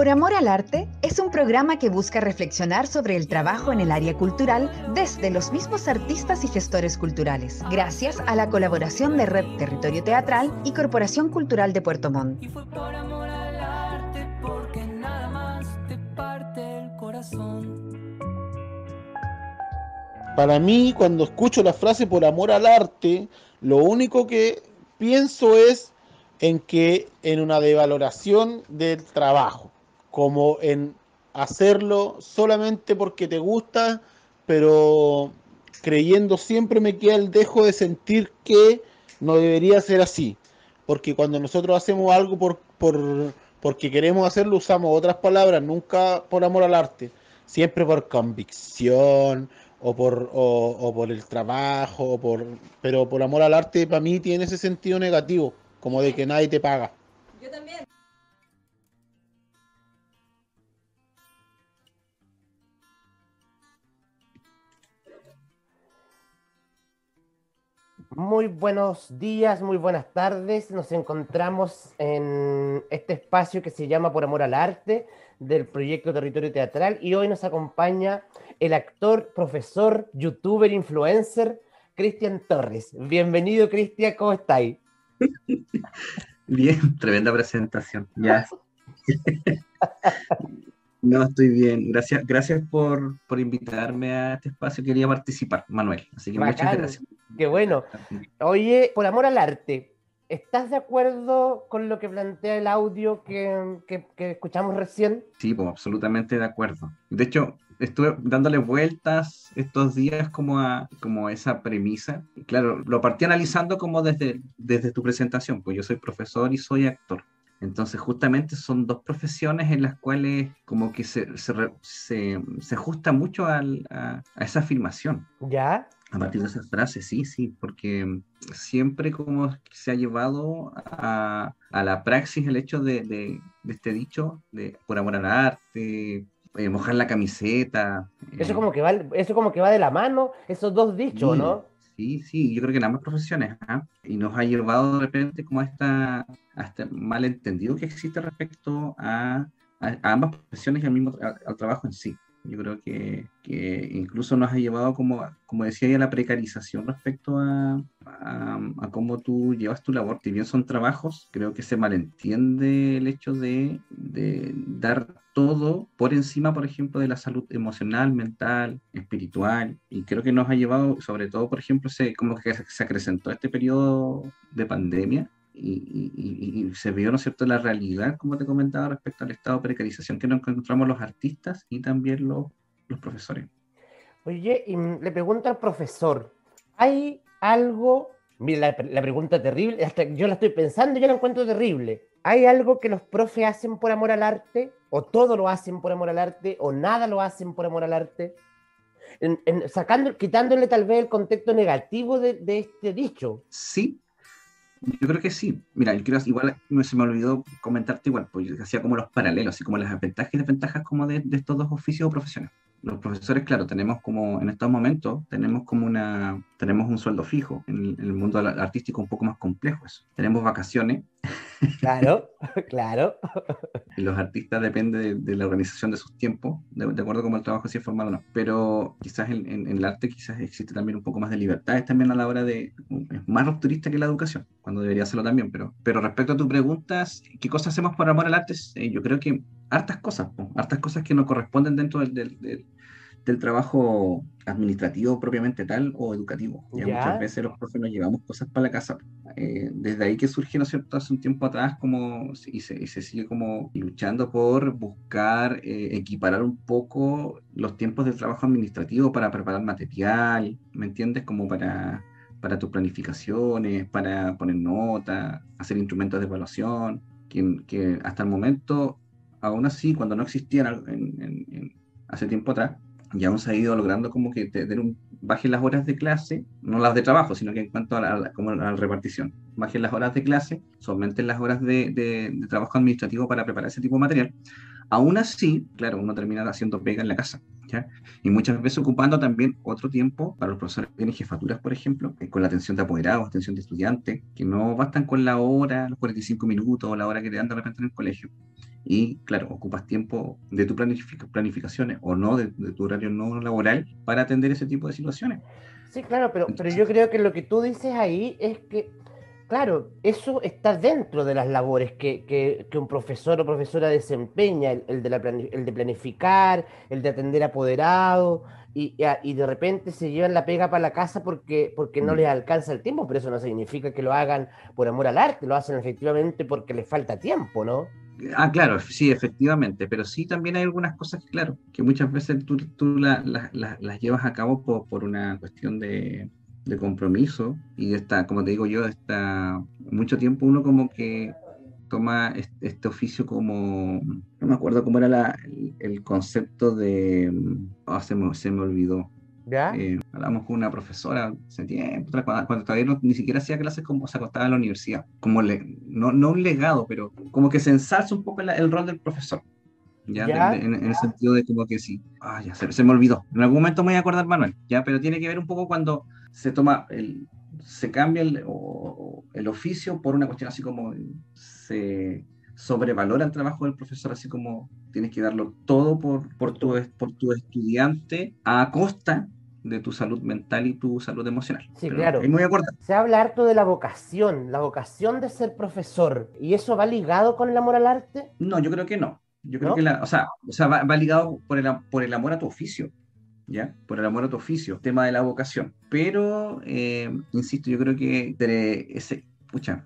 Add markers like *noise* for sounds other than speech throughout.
Por Amor al Arte es un programa que busca reflexionar sobre el trabajo en el área cultural desde los mismos artistas y gestores culturales, gracias a la colaboración de Red Territorio Teatral y Corporación Cultural de Puerto Montt. Para mí, cuando escucho la frase por amor al arte, lo único que pienso es en que en una devaloración del trabajo, como en hacerlo solamente porque te gusta, pero creyendo siempre me queda el dejo de sentir que no debería ser así, porque cuando nosotros hacemos algo por, por porque queremos hacerlo usamos otras palabras, nunca por amor al arte, siempre por convicción o por, o, por el trabajo, o por, pero por amor al arte para mí tiene ese sentido negativo, como de que nadie te paga. Yo también. Muy buenos días, muy buenas tardes. Nos encontramos en este espacio que se llama Por Amor al Arte del proyecto Territorio Teatral y hoy nos acompaña el actor, profesor, youtuber, influencer, Cristian Torres. Bienvenido, Cristian, ¿cómo estáis? *laughs* Bien, tremenda presentación. Ya. No, estoy bien. Gracias, gracias por, invitarme a este espacio. Quería participar, Manuel. Así que muchas gracias. Qué bueno. Oye, por amor al arte, ¿Estás de acuerdo con lo que plantea el audio que, escuchamos recién? Sí, pues absolutamente de acuerdo. De hecho, estuve dándole vueltas estos días como a, como esa premisa. claro, lo partí analizando como desde, desde tu presentación, pues yo soy profesor y soy actor. Entonces, justamente son dos profesiones en las cuales como que se, se, ajusta mucho a, a, esa afirmación. ¿Ya? A partir de esas frases, sí, sí, porque siempre como se ha llevado a, la praxis el hecho de, este dicho, de por amor al arte, eh, mojar la camiseta. Eso, eh, como que va, eso como que va de la mano, esos dos dichos, ¿no? Sí, sí, yo creo que en ambas profesiones, ¿ah? y nos ha llevado de repente como a, esta, a este malentendido que existe respecto a, ambas profesiones y al mismo al trabajo en sí. Yo creo que, incluso nos ha llevado, como, como decía a la precarización respecto a, a, cómo tú llevas tu labor. Si bien son trabajos, creo que se malentiende el hecho de, de, dar todo por encima, por ejemplo, de la salud emocional, mental, espiritual. Y creo que nos ha llevado, sobre todo, por ejemplo, se, como que se acrecentó este periodo de pandemia y, se vio, ¿no es cierto?, la realidad, como te comentaba, respecto al estado de precarización que nos encontramos los artistas y también los, los profesores. Oye, y le pregunto al profesor, ¿hay algo, mira, la, pregunta terrible, hasta yo la estoy pensando y yo la encuentro terrible. ¿Hay algo que los profes hacen por amor al arte? ¿O todo lo hacen por amor al arte? ¿O nada lo hacen por amor al arte? sacando, quitándole tal vez el contexto negativo de, de este dicho. Sí, yo creo que sí. Mira, yo quiero, igual se me olvidó comentarte igual, pues yo hacía como los paralelos, así como las ventajas y desventajas como de, de estos dos oficios o profesiones los profesores, claro, tenemos como, en estos momentos, tenemos como una, tenemos un sueldo fijo. En el, mundo artístico un poco más complejo eso. Tenemos vacaciones. Claro, *laughs* claro. Los artistas depende de, la organización de sus tiempos, de, acuerdo con el trabajo si es formado o no. Pero quizás en, en, el arte quizás existe también un poco más de libertades también a la hora de, es más rupturista que la educación, cuando debería serlo también. Pero, pero respecto a tus preguntas, ¿qué cosas hacemos por amor al arte? Eh, yo creo que hartas cosas, hartas cosas que nos corresponden dentro del, del, del, trabajo administrativo propiamente tal o educativo. Ya, muchas veces los profes nos llevamos cosas para la casa. Eh, desde ahí que surge, ¿no es cierto?, hace un tiempo atrás como, y, se, y se sigue como luchando por buscar eh, equiparar un poco los tiempos del trabajo administrativo para preparar material, ¿me entiendes? Como para para tus planificaciones, para poner notas, hacer instrumentos de evaluación, que, que hasta el momento aún así, cuando no existían en, hace tiempo atrás, ya hemos ido logrando como que tener un, bajen las horas de clase, no las de trabajo, sino que en cuanto a la, como a la repartición, bajen las horas de clase, solamente las horas de, trabajo administrativo para preparar ese tipo de material. Aún así, claro, uno termina haciendo pega en la casa. Y muchas veces ocupando también otro tiempo para los profesores que tienen jefaturas, por ejemplo, con la atención de apoderados, atención de estudiantes, que no bastan con la hora, los 45 minutos o la hora que te dan de repente en el colegio y claro, ocupas tiempo de tu planificaciones o no, de, tu horario no laboral para atender ese tipo de situaciones. Sí, claro, pero, pero yo creo que lo que tú dices ahí es que, claro, eso está dentro de las labores que, que, un profesor o profesora desempeña, el, de la el de planificar, el de atender apoderado, y, y, de repente se llevan la pega para la casa porque, porque no mm. les alcanza el tiempo, pero eso no significa que lo hagan por amor al arte, lo hacen efectivamente porque les falta tiempo, ¿no? Ah, claro, sí, efectivamente, pero sí también hay algunas cosas, claro, que muchas veces tú, tú las llevas a cabo por, por una cuestión de, de, compromiso y de esta, como te digo yo, está mucho tiempo uno como que toma este, oficio como, no me acuerdo cómo era el, concepto de, oh, se me olvidó, ¿Ya? Eh, hablamos con una profesora hace tiempo, cuando, todavía ni siquiera hacía clases como se acostaba en la universidad, como le, no, no un legado, pero como que se ensalza un poco el, rol del profesor. ¿ya? en, el sentido de como que sí, ah, ya se, se, me olvidó. En algún momento me voy a acordar, Manuel, ¿ya? Pero tiene que ver un poco cuando se toma, el, se cambia el, el oficio por una cuestión así como se sobrevalora el trabajo del profesor, así como tienes que darlo todo por, por, tu, por tu estudiante a costa de tu salud mental y tu salud emocional. Sí, claro. Muy Se habla harto de la vocación, la vocación de ser profesor. ¿Y eso va ligado con el amor al arte? No, yo creo que no. Yo creo que la, o sea, o sea va, ligado por el, por el amor a tu oficio. ¿Ya? Por el amor a tu oficio, tema de la vocación. Pero, eh, insisto, yo creo que ese, pucha,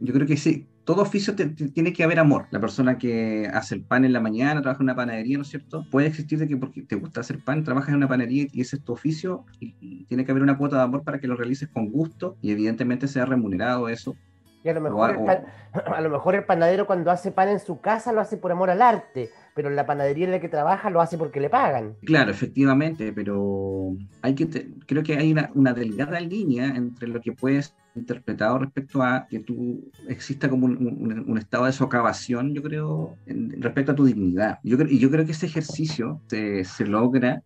yo creo que sí, todo oficio tiene que haber amor. La persona que hace el pan en la mañana, trabaja en una panadería, ¿no es cierto? Puede existir de que porque te gusta hacer pan, trabajas en una panadería y ese es tu oficio y, tiene que haber una cuota de amor para que lo realices con gusto y evidentemente sea remunerado eso. Y a lo, mejor *clears throat* a lo mejor el panadero cuando hace pan en su casa lo hace por amor al arte, pero en la panadería en la que trabaja lo hace porque le pagan. Claro, efectivamente, pero hay que creo que hay una, una delgada línea entre lo que puedes interpretado respecto a que tú exista como un, estado de socavación, yo creo, respecto a tu dignidad. Yo y yo creo que ese ejercicio se, se logra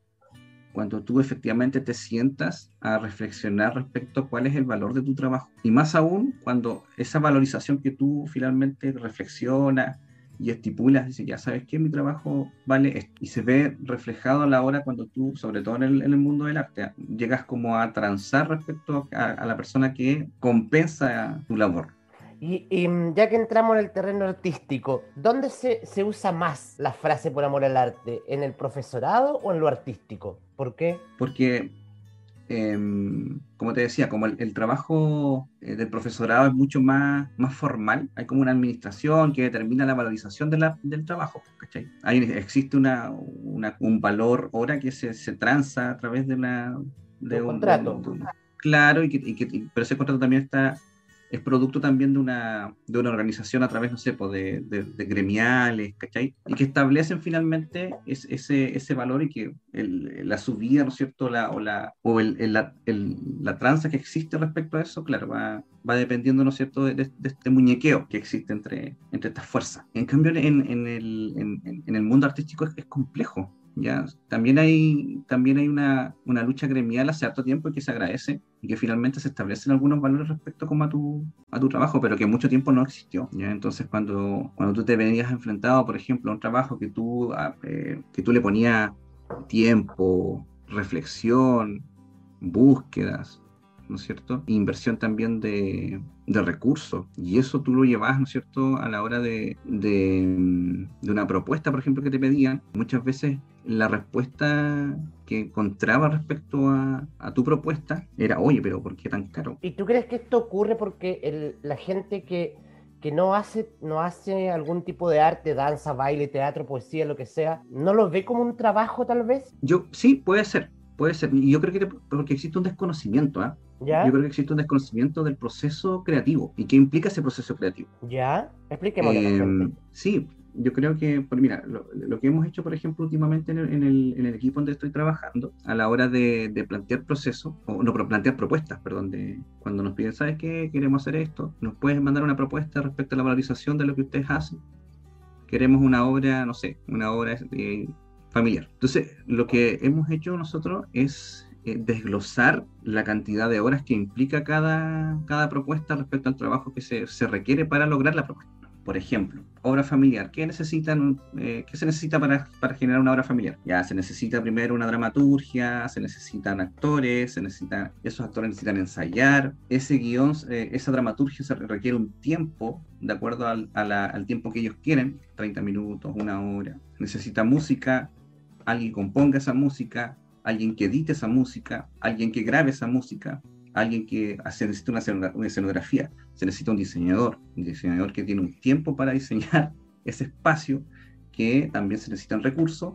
cuando tú efectivamente te sientas a reflexionar respecto a cuál es el valor de tu trabajo. Y más aún cuando esa valorización que tú finalmente reflexionas, y estipulas, dice, ya sabes que mi trabajo vale esto. Y se ve reflejado a la hora cuando tú, sobre todo en el, mundo del arte, llegas como a transar respecto a, la persona que compensa tu labor. Y, ya que entramos en el terreno artístico, ¿dónde se, se, usa más la frase por amor al arte? ¿En el profesorado o en lo artístico? ¿Por qué? Porque Em, como te decía, como el, trabajo eh, del profesorado es mucho más, más formal, hay como una administración que determina la valorización del trabajo, ¿cachai? existe una, un valor hora que se, se tranza a través de, una, de un, contrato. claro, y que, pero ese contrato también está es producto también de una, de una organización a través, no sé, pues de, de, gremiales, ¿cachai? Y que establecen finalmente ese, ese valor y que la subida, ¿no es cierto? La, o la, o el, la, la tranza que existe respecto a eso, claro, va, va dependiendo, ¿no es cierto?, de, este muñequeo que existe entre, entre estas fuerzas. En cambio, en, en, el, en, en el mundo artístico es, es complejo, ¿ya? También hay, también hay una, una, lucha gremial hace harto tiempo y que se agradece y que finalmente se establecen algunos valores respecto como a tu, a tu trabajo, pero que mucho tiempo no existió. Entonces, cuando, cuando tú te venías enfrentado, por ejemplo, a un trabajo que tú, ah, eh, que tú le ponías tiempo, reflexión, búsquedas, ¿no es cierto? Inversión también de, de recursos. Y eso tú lo llevas, ¿no es cierto?, a la hora de, de, de, una propuesta, por ejemplo, que te pedían. Muchas veces la respuesta que encontraba respecto a, a tu propuesta era, oye, pero ¿por qué tan caro? ¿Y tú crees que esto ocurre porque el, la gente que, que no hace, no hace algún tipo de arte, danza, baile, teatro, poesía, lo que sea, no lo ve como un trabajo tal vez? Yo sí, puede ser, puede ser. Y yo creo que porque existe un desconocimiento, ¿ah? Yo creo que existe un desconocimiento del proceso creativo y qué implica ese proceso creativo. ¿Ya? Expliquémoslo. Eh, sí, yo creo que, pues mira, lo, que hemos hecho, por ejemplo, últimamente en el, en el, equipo donde estoy trabajando, a la hora de, plantear procesos, o no, plantear propuestas, perdón, de cuando nos piden, ¿sabes qué? Queremos hacer esto, nos puedes mandar una propuesta respecto a la valorización de lo que ustedes hacen. Queremos una obra, no sé, una obra eh, familiar. Entonces, lo que hemos hecho nosotros es eh, desglosar la cantidad de horas que implica cada, cada propuesta respecto al trabajo que se, se requiere para lograr la propuesta. Por ejemplo, obra familiar. ¿Qué, necesitan, eh, ¿qué se necesita para, para, generar una obra familiar? Ya se necesita primero una dramaturgia, se necesitan actores, se necesitan, esos actores necesitan ensayar. Ese guion, eh, esa dramaturgia se requiere un tiempo, de acuerdo al, al tiempo que ellos quieren, 30 minutos, una hora. Necesita música, alguien componga esa música, alguien que edite esa música, alguien que grabe esa música, alguien que se necesita una escenografía, se necesita un diseñador, un diseñador que tiene un tiempo para diseñar *laughs* ese espacio, que también se necesitan recursos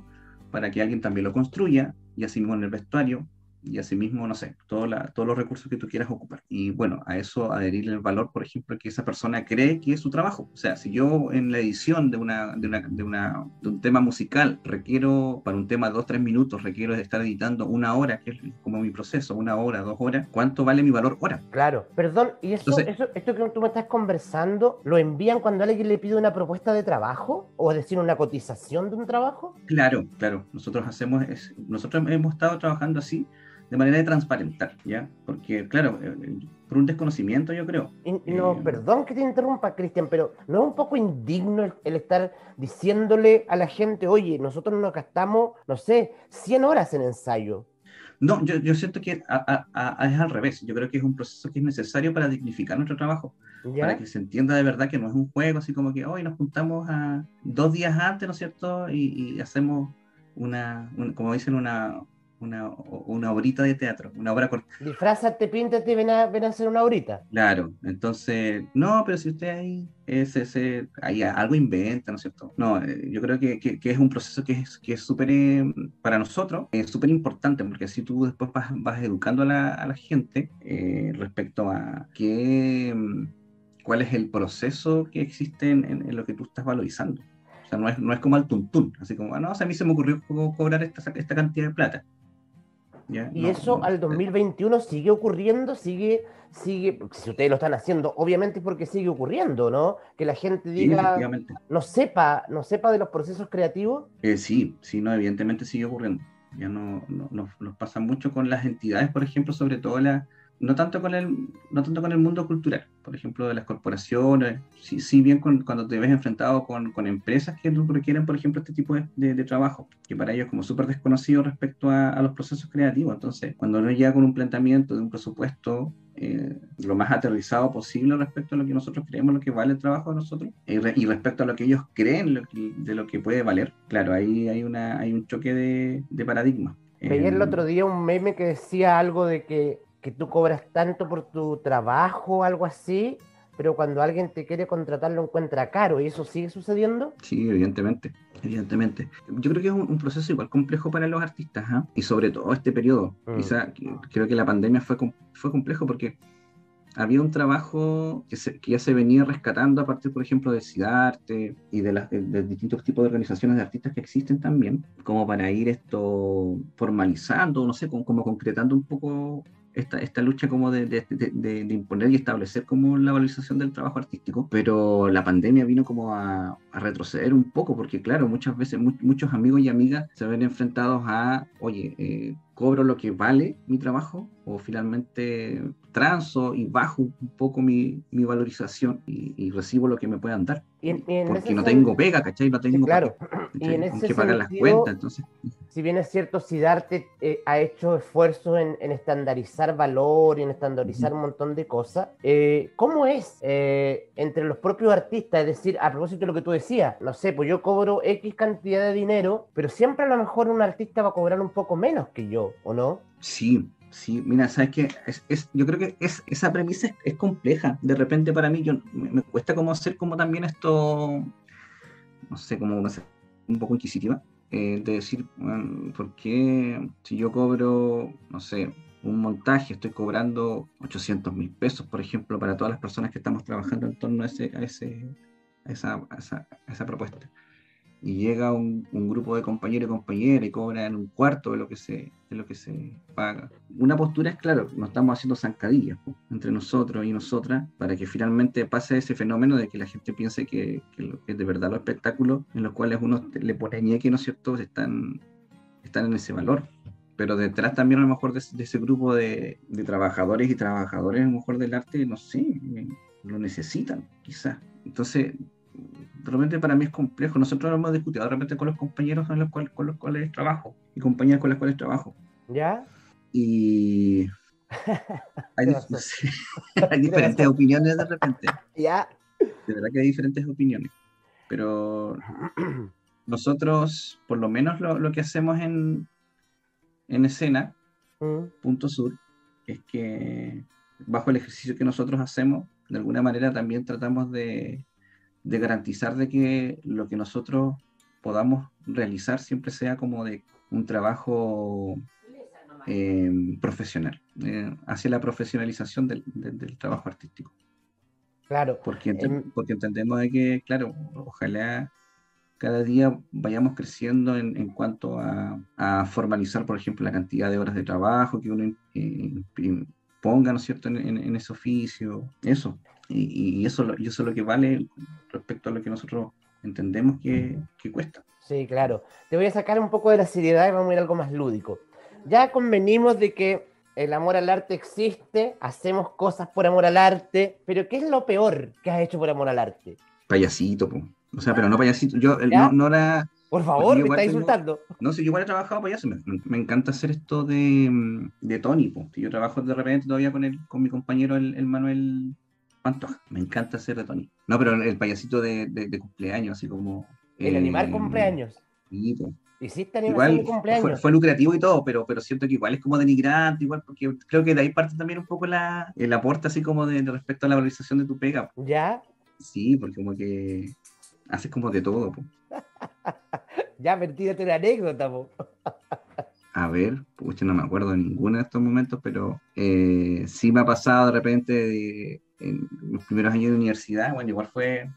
para que alguien también lo construya, y así mismo en el vestuario, y asimismo, no sé, todos los recursos que tú quieras ocupar. Y bueno, a eso adherirle el valor, por ejemplo, que esa persona cree que es su trabajo. O sea, si yo en la edición de, una, de, una, de, una, de un tema musical requiero, para un tema dos, tres minutos, requiero estar editando una hora, que es como mi proceso, una hora, dos horas, ¿cuánto vale mi valor hora? Claro, perdón, ¿y eso, eso esto que tú me estás conversando, lo envían cuando alguien le pide una propuesta de trabajo? ¿O es decir, una cotización de un trabajo? Claro, claro. Nosotros hacemos, nosotros hemos estado trabajando así de manera de transparentar, ¿ya? Porque, claro, eh, por un desconocimiento, yo creo. no, eh, perdón que te interrumpa, Cristian, pero ¿no es un poco indigno el, estar diciéndole a la gente, oye, nosotros nos gastamos, no sé, 100 horas en ensayo? No, yo, yo siento que es al revés. Yo creo que es un proceso que es necesario para dignificar nuestro trabajo. Para que se entienda de verdad que no es un juego así como que hoy nos juntamos a dos días antes, ¿no es cierto? Y, hacemos una, como dicen, una, una, una obrita de teatro, una obra corta. Disfrazate, píntate, ven a, ven a hacer una horita. Claro, entonces, no, pero si usted ahí, ese, ahí algo inventa, ¿no es cierto? No, eh, yo creo que, que, es un proceso que es que es súper, eh, para nosotros, es súper importante, porque así tú después vas, vas educando a la, a la gente eh, respecto a qué, cuál es el proceso que existe en, en lo que tú estás valorizando. O sea, no es, no es como al tuntún, así como, ah, no, o sea, a mí se me ocurrió cobrar esta, esta cantidad de plata. Y eso al 2021 sigue ocurriendo, sigue, sigue, si ustedes lo están haciendo, obviamente es porque sigue ocurriendo, ¿no? Que la gente diga, no sepa, no sepa de los procesos creativos. Eh, sí, sí, no, evidentemente sigue ocurriendo. Ya no, nos pasa mucho con las entidades, por ejemplo, sobre todo las no tanto con el, no tanto con el mundo cultural, por ejemplo, de las corporaciones, si, si bien cuando te ves enfrentado con, con, empresas que requieren, por ejemplo, este tipo de, de, trabajo, que para ellos es como súper desconocido respecto a, a, los procesos creativos. Entonces, cuando uno llega con un planteamiento de un presupuesto eh, lo más aterrizado posible respecto a lo que nosotros creemos, lo que vale el trabajo de nosotros, y, y respecto a lo que ellos creen de lo que puede valer, claro, ahí hay, una, hay un choque de, de paradigma. Veía el em, otro día un meme que decía algo de que que tú cobras tanto por tu trabajo o algo así, pero cuando alguien te quiere contratar lo encuentra caro y eso sigue sucediendo? Sí, evidentemente, evidentemente. Yo creo que es un, proceso igual complejo para los artistas ¿ah? y sobre todo este periodo. Mm. Quizá creo que la pandemia fue, fue complejo porque había un trabajo que, que, ya se venía rescatando a partir, por ejemplo, de CIDARTE y de, las, de, distintos tipos de organizaciones de artistas que existen también, como para ir esto formalizando, no sé, como, como concretando un poco esta, esta lucha como de, de, de, imponer y establecer como la valorización del trabajo artístico, pero la pandemia vino como a, a retroceder un poco, porque claro, muchas veces muchos amigos y amigas se ven enfrentados a, oye, eh, cobro lo que vale mi trabajo o finalmente transo y bajo un poco mi, mi valorización y, recibo lo que me puedan dar. porque no tengo pega, ¿cachai? No tengo claro. y en ese que pagar las cuentas. Entonces. Si bien es cierto, si Darte eh, ha hecho esfuerzos en, en, estandarizar valor y en estandarizar un montón de cosas, eh, ¿cómo es eh, entre los propios artistas? Es decir, a propósito de lo que tú decías, no sé, pues yo cobro X cantidad de dinero, pero siempre a lo mejor un artista va a cobrar un poco menos que yo, ¿o no? Sí, Sí, mira, sabes que es, yo creo que es, esa premisa es, compleja. De repente para mí yo, me, cuesta como hacer como también esto, no sé, como una, un poco inquisitiva, eh, de decir, ¿por qué si yo cobro, no sé, un montaje, estoy cobrando 800 mil pesos, por ejemplo, para todas las personas que estamos trabajando en torno a, ese, a, ese, esa, esa, a esa propuesta? Y llega un, grupo de compañeros y compañeras y cobran un cuarto de lo que se de lo que se paga. Una postura es claro, nos estamos haciendo zancadillas entre nosotros y nosotras para que finalmente pase ese fenómeno de que la gente piense que, que, de verdad los espectáculos en los cuales uno le pone ñeque, ¿no es cierto?, están, están en ese valor. Pero detrás también a lo mejor de, ese grupo de, de, trabajadores y trabajadores a lo mejor del arte, no sé, lo necesitan, quizás. Entonces, de repente para mí es complejo. Nosotros lo hemos discutido de repente con los compañeros con los cuales, con los cuales trabajo y compañeras con las cuales trabajo. ¿Ya? Y *laughs* *laughs* hay diferentes opiniones de repente. *laughs* ¿Ya? De verdad que hay diferentes opiniones. Pero *clears throat* nosotros, por lo menos lo, lo que hacemos en, en escena, Mm, Punto Sur, es que bajo el ejercicio que nosotros hacemos, de alguna manera también tratamos de, de garantizar de que lo que nosotros podamos realizar siempre sea como de un trabajo eh, profesional, eh, hacia la profesionalización del, del- del trabajo artístico. Claro. Porque, ente- Em, porque entendemos de que, claro, ojalá cada día vayamos creciendo en, en cuanto a, a formalizar, por ejemplo, la cantidad de horas de trabajo que uno eh, ponga, ¿no es cierto?, en, en- en ese oficio, eso. Y, y eso, lo- y eso es lo que vale respecto a lo que nosotros entendemos que, que cuesta. Sí, claro. Te voy a sacar un poco de la seriedad y vamos a ir a algo más lúdico. Ya convenimos de que el amor al arte existe, hacemos cosas por amor al arte, pero ¿qué es lo peor que has hecho por amor al arte? Payasito, po. o sea, pero no payasito, yo no, no. Por favor, me tengo- insultando. No sé, yo igual he trabajado payaso, me, me encanta hacer esto de, mm, de Tony, po. Yo trabajo de repente todavía con el, con mi compañero el, el Manuel Pantoja, me encanta hacer de Tony. No, pero el payasito de, de- de cumpleaños, así como... El eh, animar cumpleaños. sí, po. Hiciste Igual de cumpleaños. fue lucrativo y todo, pero, pero siento que igual es como denigrante, igual, porque creo que de ahí parte también un poco la, el aporte así como de, de respecto a la valorización de tu pega. po. Ya, Sí, porque como que haces como de todo, po. *laughs* ya, pero tírate una anécdota, po. A ver, pucha, no me acuerdo de ninguno de estos momentos, pero eh, sí me ha pasado de repente de- en los primeros años de universidad, bueno, igual fue,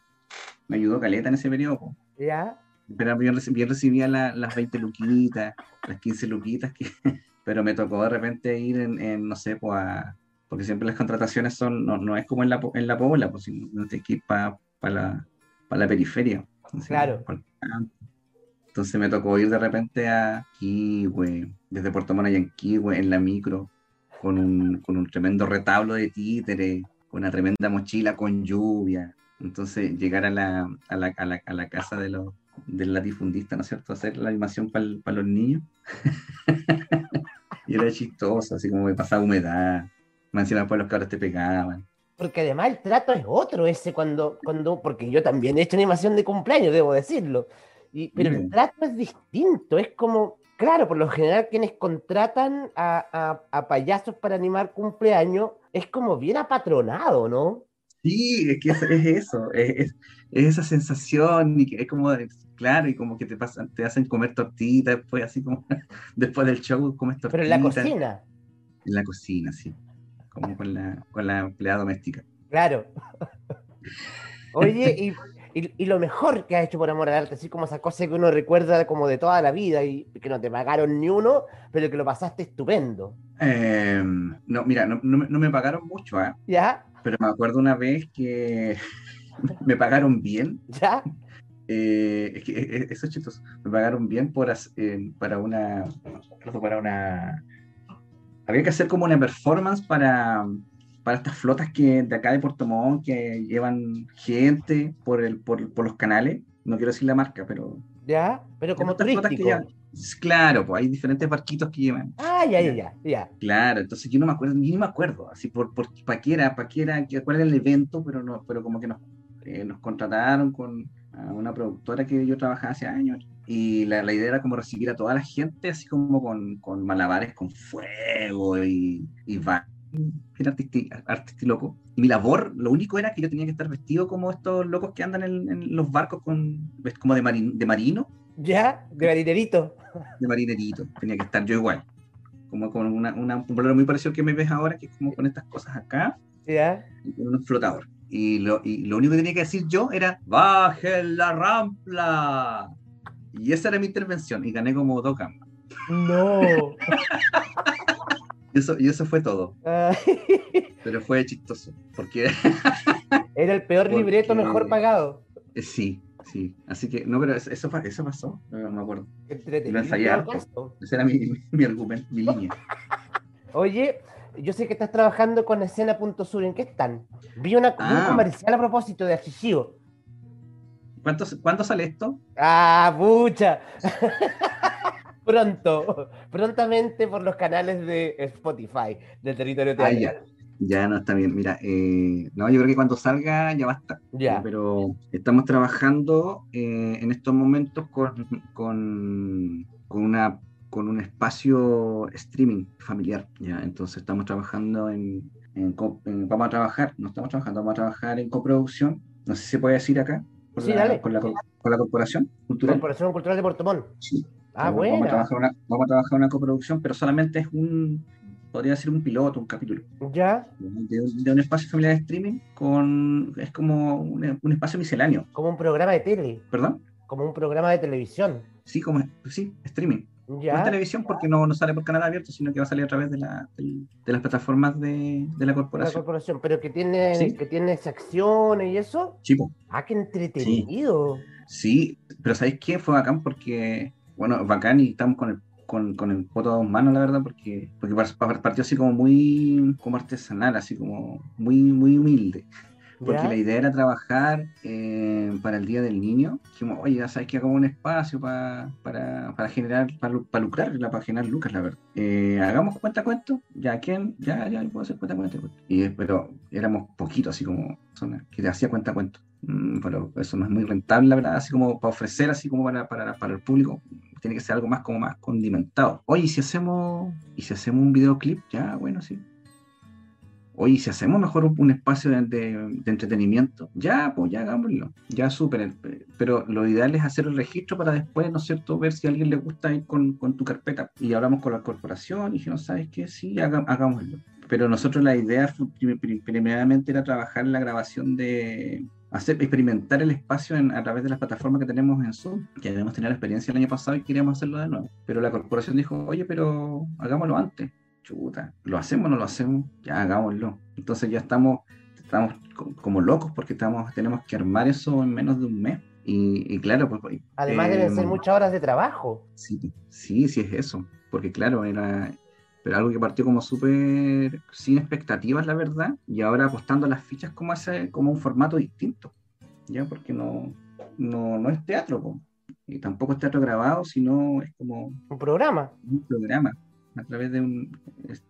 me ayudó Caleta en ese periodo. Ya, pero bien, bien recibía la- las 20 luquitas, las 15 luquitas, que, *laughs* pero me tocó de repente ir en, en, no sé, pues a- porque siempre las contrataciones son, no, no es como en la, en la pobla, pues sino que ir para la, pa la periferia. así, Claro. Entonces me tocó ir de repente a Quihue, desde Puerto Montt en Quihue, en la micro, con un, con un tremendo retablo de títere, con una tremenda mochila con lluvia. Entonces llegar a la, a la, a la, a la casa de los, del latifundista, ¿no es cierto? Hacer la animación para los niños. *laughs* y era chistoso, así como me pasaba humedad. Me encima después los cabros te pegaban. porque además el trato es otro ese cuando, cuando, porque yo también he hecho animación de cumpleaños, debo decirlo. Y, pero el trato es distinto, es como, claro, por lo general quienes contratan a, a- a payasos para animar cumpleaños es como bien apatronado, ¿no? Sí, es que es, es eso, es, es- es esa sensación y que es como, claro, y como que te pasan, te hacen comer tortitas después, así como *laughs* después del show comes tortitas. Pero en la cocina, En la cocina, sí, como con la, con la empleada doméstica. claro. *laughs* Oye, y, y- y lo mejor que has hecho por amor al arte, así como esa cosa que uno recuerda como de toda la vida y que no te pagaron ni uno, pero que lo pasaste estupendo. Eh, no, mira, no, no me- no me pagaron mucho, ¿ah? ¿Ya? pero me acuerdo una vez que *laughs* me pagaron bien. ¿Ya? eh, es que eh, eh, eso es chistoso. Me pagaron bien por eh, para una. Para una. Había que hacer como una performance para, para estas flotas que de acá de Puerto Montt que llevan gente por, el, por, por los canales. No quiero decir la marca, pero. ¿Ya? Pero como estas flotas que turístico. llevan- Claro, pues hay diferentes barquitos que llevan. Ah, ya, ya, ya, ya. Claro, entonces yo no me acuerdo, ni me acuerdo, así por, por para qué era, para qué era, que- cuál era el evento, pero no, pero como que nos, eh, nos contrataron con a una productora que yo trabajaba hace años. Y la, la idea era como recibir a toda la gente, así como con, con malabares con fuego y, y va. Bien artisti, artisti loco. Y mi labor, lo único era que yo tenía que estar vestido como estos locos que andan en, en los barcos con, como de, marin- de marino ¿Ya? De marinerito. de marinerito. Tenía que estar yo igual. Como con una, una, un bolero muy parecido al que me ves ahora, que es como con estas cosas acá ¿Ya? y con un flotador. Y lo, y lo único que tenía que decir yo era ¡Bajen la rampla! Y esa era mi intervención. Y gané como dos gambas. No. *laughs* Y eso, y eso fue todo. Ay, *laughs* Pero fue chistoso. Porque *laughs* Era el peor Porque- libreto mejor pagado. eh, sí, sí. Así que, no, pero eso, eso, pa- eso pasó. No me acuerdo. Lo caso. Ese era mi, mi, mi argumento, mi línea. *laughs* Oye, yo sé que estás trabajando con Escena Punto Sur. ¿En qué están? Vi una, un Ah. comercial a propósito de Archichío. ¿Cuánto, ¿Cuándo sale esto? Ah, pucha. Pronto, prontamente por los canales de Spotify del territorio Ah, ya. Ya no está bien. Mira, eh, no, yo creo que cuando salga ya va a estar. Ya. Pero estamos trabajando eh, en estos momentos con, con, con una, con un espacio streaming familiar. ¿ya? Entonces estamos trabajando en, en co- en- Vamos a trabajar, no estamos trabajando, vamos a trabajar en coproducción. No sé si se puede decir acá. Con, Sí, la, dale. con, la, con la corporación cultural. Corporación Cultural de Puerto Montt. Sí. Ah, Vamos a trabajar una, vamos a trabajar una coproducción, pero solamente es un, podría ser un piloto, un capítulo Ya, de, un- de un espacio familiar de streaming con es como un, un espacio misceláneo, como un programa de tele, ¿perdón? como un programa de televisión. Sí, como sí, streaming. No en Ya. televisión porque no, no sale por canal abierto, sino que va a salir a través de, la, de las plataformas de, de la La corporación. corporación, pero que tiene, Sí. que tiene acciones y eso. Sí, po. Ah, qué entretenido. sí, pero ¿sabéis qué? Fue bacán porque, bueno, bacán y estamos con el, con, con el poto a dos manos, la verdad, porque, porque par- par- partió así como muy como artesanal, así como muy, muy humilde. Porque Ya. la idea era trabajar eh, para el Día del Niño. Dijimos, oye, ya sabes que hagamos un espacio pa- para, para generar, para, para lucrar, para generar lucas, la verdad. Eh, hagamos cuenta cuento, ya quién, ya, ya puedo hacer cuenta cuento. Y, pero éramos poquitos, así como personas que te hacía cuenta cuento. Mm, pero eso no es muy rentable, la verdad, así como para ofrecer, así como para, para, para el público. Tiene que ser algo más como más condimentado. Oye, ¿y si hacemos, y si hacemos un videoclip, ya, bueno, sí. Oye, ¿y si hacemos mejor un, espacio de, entretenimiento, ya, pues ya hagámoslo, ya súper. Pero lo ideal es hacer el registro para después, ¿no es cierto?, ver si a alguien le gusta ir con, con tu carpeta. Y hablamos con la corporación y dijeron, ¿sabes qué? Sí, hagámoslo. Pero nosotros la idea primeramente era trabajar la grabación de hacer experimentar el espacio en- a través de las plataformas que tenemos en Zoom. Ya habíamos tenido la experiencia el año pasado y queríamos hacerlo de nuevo. Pero la corporación dijo, oye, pero hagámoslo antes chuta, ¿lo hacemos o no lo hacemos? Ya hagámoslo. Entonces ya estamos, estamos co- como locos porque estamos, tenemos que armar eso en menos de un mes. Y, y claro, pues... Además deben ser em, muchas horas de trabajo. Sí, sí, sí es eso. Porque claro, era pero algo que partió como súper sin expectativas, la verdad, y ahora apostando las fichas como ese, como un formato distinto. Ya, porque no, no, no es teatro, po. y tampoco es teatro grabado, sino es como Un programa. un programa a través de un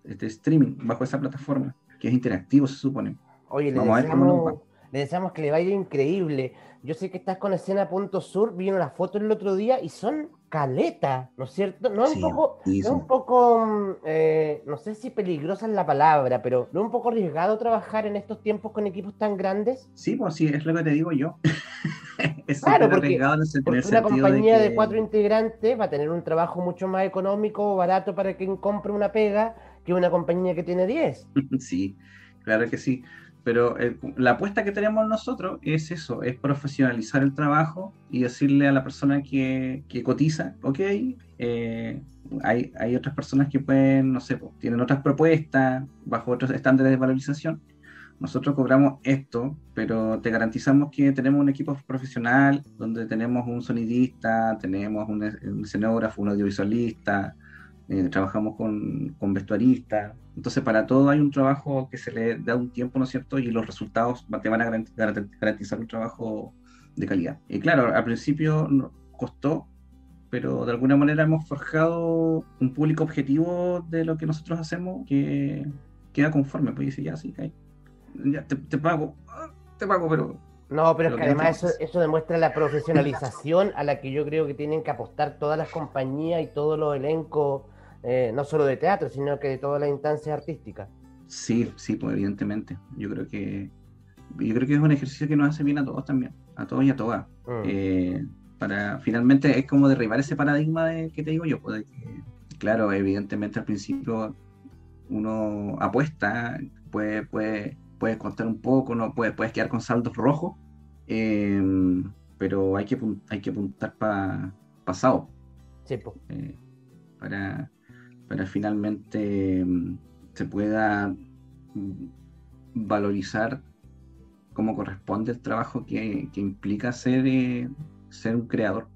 este streaming bajo esa plataforma, que es interactivo, se supone. Oye, le Vamos a ver deseamos, le deseamos que le vaya increíble. Yo sé que estás con escena Punto Sur, vino las fotos el otro día y son caleta, ¿no es cierto? No es Sí, un poco, sí, no es un poco, mm, eh, no sé si peligrosa es la palabra, pero no es un poco arriesgado trabajar en estos tiempos con equipos tan grandes. Sí, pues sí, es lo que te digo yo. *laughs* es Claro, porque- arriesgado en el, Porque el una compañía de, que- cuatro integrantes va a tener un trabajo mucho más económico o barato para quien compre una pega que una compañía que tiene 10. *laughs* Sí, claro que sí. Pero eh, la apuesta que tenemos nosotros es eso, es profesionalizar el trabajo y decirle a la persona que, que cotiza, ok, eh, hay, hay otras personas que pueden, no sé, pues, tienen otras propuestas bajo otros estándares de valorización. Nosotros cobramos esto, pero te garantizamos que tenemos un equipo profesional donde tenemos un sonidista, tenemos un, un escenógrafo, un audiovisualista, eh, trabajamos con, con vestuaristas. Entonces, para todo hay un trabajo que se le da un tiempo, ¿no es cierto? Y los resultados te van a garan- garan- garantizar un trabajo de calidad. Y claro, al principio costó, pero de alguna manera hemos forjado un público objetivo de lo que nosotros hacemos que queda conforme. Pues dice, ya, sí, ya te, te pago, ah, te pago, pero No, pero es Lo que además eso, eso demuestra la profesionalización a la que yo creo que tienen que apostar todas las compañías y todos los elencos, eh, no solo de teatro, sino que de todas las instancias artísticas. Sí, sí, pues evidentemente. Yo creo que yo creo que es un ejercicio que nos hace bien a todos también, a todos y a todas. Mm. Eh, para finalmente es como derribar ese paradigma de, que te digo yo, pues, que, claro, evidentemente al principio uno apuesta, puede, puede, puede costar un poco, no puede, puedes quedar con saldos rojos, eh, pero hay que, hay que apuntar para pasado Sí, po. eh, para, para finalmente mm, se pueda mm, valorizar como corresponde el trabajo que, que implica ser, eh, ser un creador.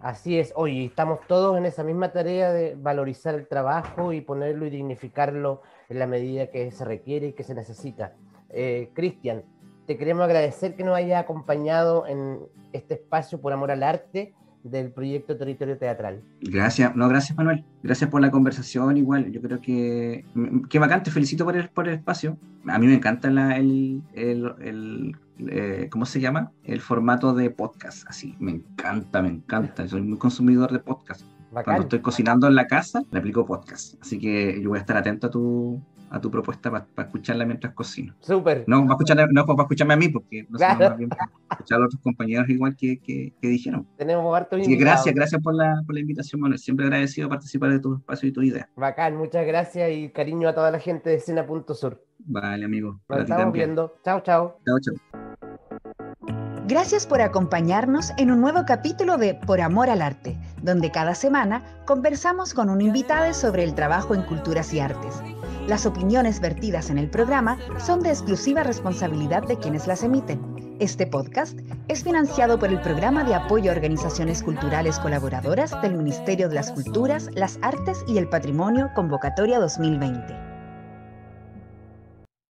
Así es. Oye, estamos todos en esa misma tarea de valorizar el trabajo y ponerlo y dignificarlo en la medida que se requiere y que se necesita. Eh, Cristian, te queremos agradecer que nos hayas acompañado en este espacio por amor al arte del proyecto Territorio Teatral. Gracias, no, gracias Manuel, gracias por la conversación igual, yo creo que, qué bacán, te felicito por el, por el espacio, a mí me encanta la, el, el, el eh, ¿cómo se llama? El formato de podcast, así, me encanta, me encanta, soy muy consumidor de podcast. Cuando estoy cocinando en la casa, le aplico podcast, así que yo voy a estar atento a tu, a tu propuesta para escucharla mientras cocino. Súper. No, para escucharla, no para escucharme a mí, porque no claro. más bien para escuchar a los otros compañeros igual que, que, que dijeron. Tenemos harto Así que gracias, gracias por la, por la invitación, Manuel. Siempre agradecido participar de tu espacio y tu idea. Bacán, muchas gracias y cariño a toda la gente de Escena.sur. Vale, amigo. Nos estamos viendo. Chao, chao. Chao, chao. Gracias por acompañarnos en un nuevo capítulo de Por Amor al Arte, donde cada semana conversamos con un invitado sobre el trabajo en culturas y artes. Las opiniones vertidas en el programa son de exclusiva responsabilidad de quienes las emiten. Este podcast es financiado por el Programa de Apoyo a Organizaciones Culturales Colaboradoras del Ministerio de las Culturas, las Artes y el Patrimonio Convocatoria 2020.